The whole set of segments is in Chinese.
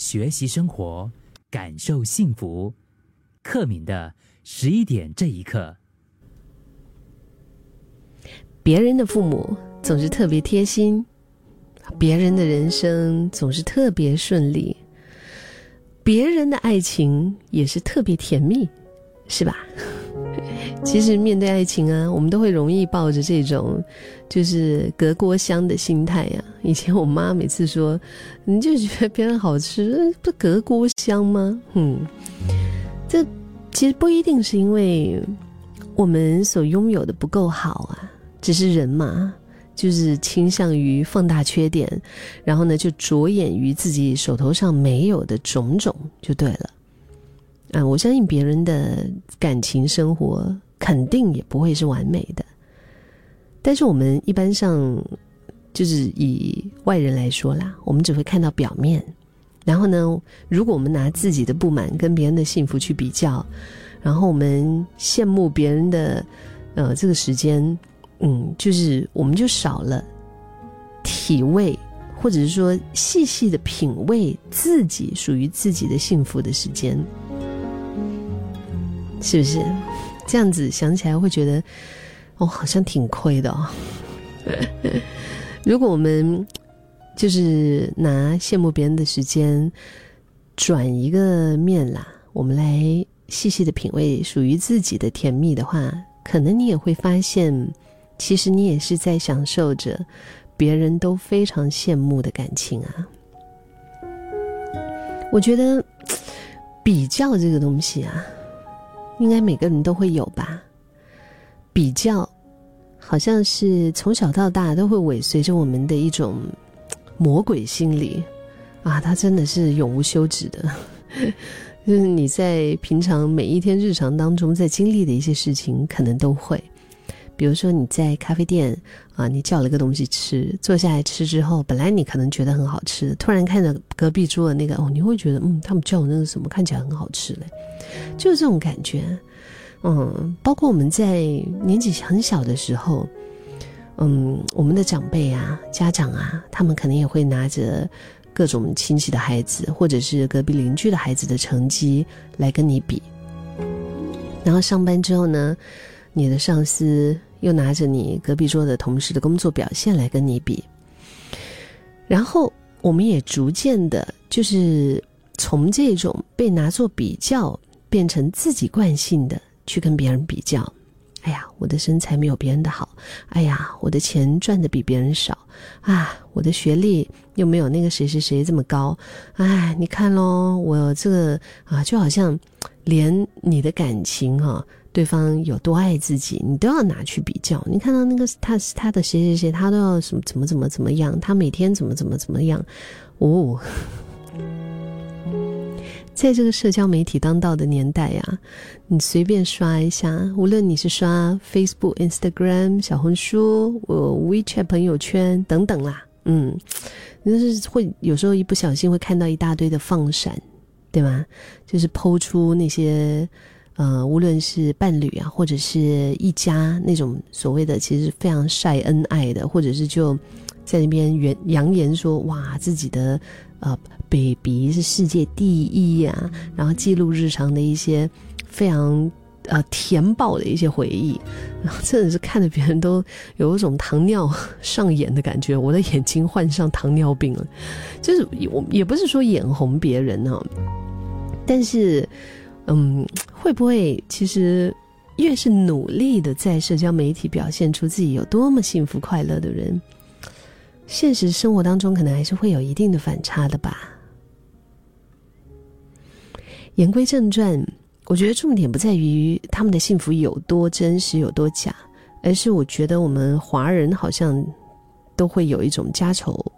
学习生活，感受幸福。克敏的十一点这一刻，别人的父母总是特别贴心，别人的人生总是特别顺利，别人的爱情也是特别甜蜜，是吧？其实面对爱情啊，我们都会容易抱着这种就是隔锅香的心态呀。以前我妈每次说，你就觉得别人好吃，不隔锅香吗？嗯，这其实不一定是因为我们所拥有的不够好啊，只是人嘛，就是倾向于放大缺点，然后呢就着眼于自己手头上没有的种种就对了。嗯，我相信别人的感情生活。肯定也不会是完美的，但是我们一般上就是以外人来说啦，我们只会看到表面。然后呢，如果我们拿自己的不满跟别人的幸福去比较，然后我们羡慕别人的呃这个时间，嗯，就是我们就少了体味，或者是说细细的品味自己属于自己的幸福的时间，是不是？这样子想起来会觉得，哦，好像挺亏的哦。如果我们就是拿羡慕别人的时间转一个面啦，我们来细细的品味属于自己的甜蜜的话，可能你也会发现，其实你也是在享受着别人都非常羡慕的感情啊。我觉得 比较这个东西啊。应该每个人都会有吧，比较，好像是从小到大都会尾随着我们的一种魔鬼心理啊，它真的是永无休止的。就是你在平常每一天日常当中在经历的一些事情，可能都会，比如说你在咖啡店啊，你叫了个东西吃，坐下来吃之后，本来你可能觉得很好吃，突然看着隔壁桌的那个哦，你会觉得嗯，他们叫我那个什么看起来很好吃嘞。就是这种感觉，嗯，包括我们在年纪很小的时候，嗯，我们的长辈啊、家长啊，他们可能也会拿着各种亲戚的孩子，或者是隔壁邻居的孩子的成绩来跟你比。然后上班之后呢，你的上司又拿着你隔壁桌的同事的工作表现来跟你比。然后我们也逐渐的，就是从这种被拿作比较。变成自己惯性的去跟别人比较，哎呀，我的身材没有别人的好，哎呀，我的钱赚的比别人少，啊，我的学历又没有那个谁谁谁这么高，哎，你看喽，我这个啊，就好像连你的感情哈，对方有多爱自己，你都要拿去比较。你看到那个他他的谁谁谁，他都要什么怎么怎么怎么样，他每天怎么怎么怎么样，哦。在这个社交媒体当道的年代呀，你随便刷一下，无论你是刷 Facebook、Instagram、小红书、我 WeChat 朋友圈等等啦，嗯，就是会有时候一不小心会看到一大堆的放闪，对吗？就是抛出那些呃，无论是伴侣啊，或者是一家那种所谓的其实非常晒恩爱的，或者是就在那边扬扬言说哇自己的呃。baby 是世界第一呀，然后记录日常的一些非常呃甜爆的一些回忆，然后真的是看着别人都有一种糖尿 上眼的感觉，我的眼睛患上糖尿病了。就是我也不是说眼红别人呢，但是嗯，会不会其实越是努力的在社交媒体表现出自己有多么幸福快乐的人，现实生活当中可能还是会有一定的反差的吧。言归正传，我觉得重点不在于他们的幸福有多真实、有多假，而是我觉得我们华人好像都会有一种家丑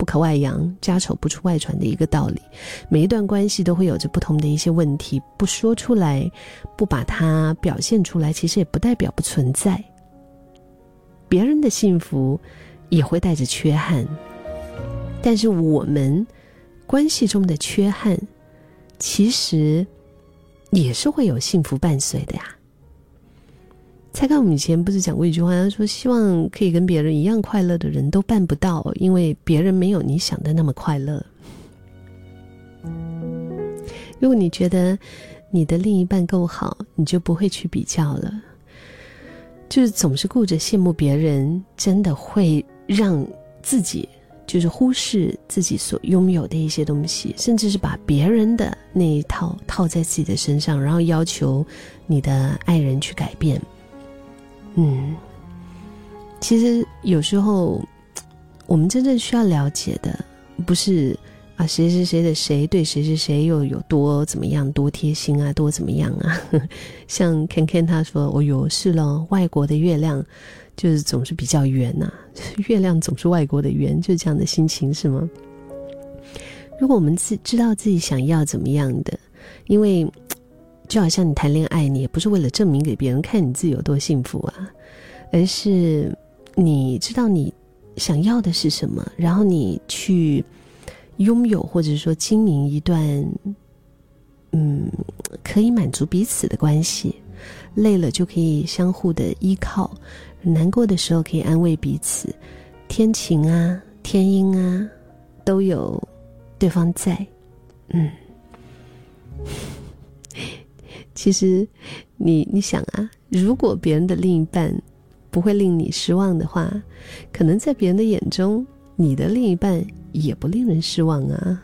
不可外扬、家丑不出外传的一个道理。每一段关系都会有着不同的一些问题，不说出来，不把它表现出来，其实也不代表不存在。别人的幸福也会带着缺憾，但是我们关系中的缺憾。其实也是会有幸福伴随的呀。蔡康永以前不是讲过一句话，他说：“希望可以跟别人一样快乐的人都办不到，因为别人没有你想的那么快乐。”如果你觉得你的另一半够好，你就不会去比较了。就是总是顾着羡慕别人，真的会让自己就是忽视自己所拥有的一些东西，甚至是把别人的那一套套在自己的身上，然后要求你的爱人去改变。嗯，其实有时候我们真正需要了解的，不是。啊，谁谁谁的谁对谁谁谁又有多怎么样，多贴心啊，多怎么样啊？像 Ken Ken 他说，哦哟，是了，外国的月亮就是总是比较圆呐，月亮总是外国的圆，就是这样的心情是吗？如果我们自知道自己想要怎么样的，因为就好像你谈恋爱，你也不是为了证明给别人看你自己有多幸福啊，而是你知道你想要的是什么，然后你去。拥有或者说经营一段，嗯，可以满足彼此的关系，累了就可以相互的依靠，难过的时候可以安慰彼此，天晴啊，天阴啊，都有对方在，嗯，其实你你想啊，如果别人的另一半不会令你失望的话，可能在别人的眼中，你的另一半。也不令人失望啊。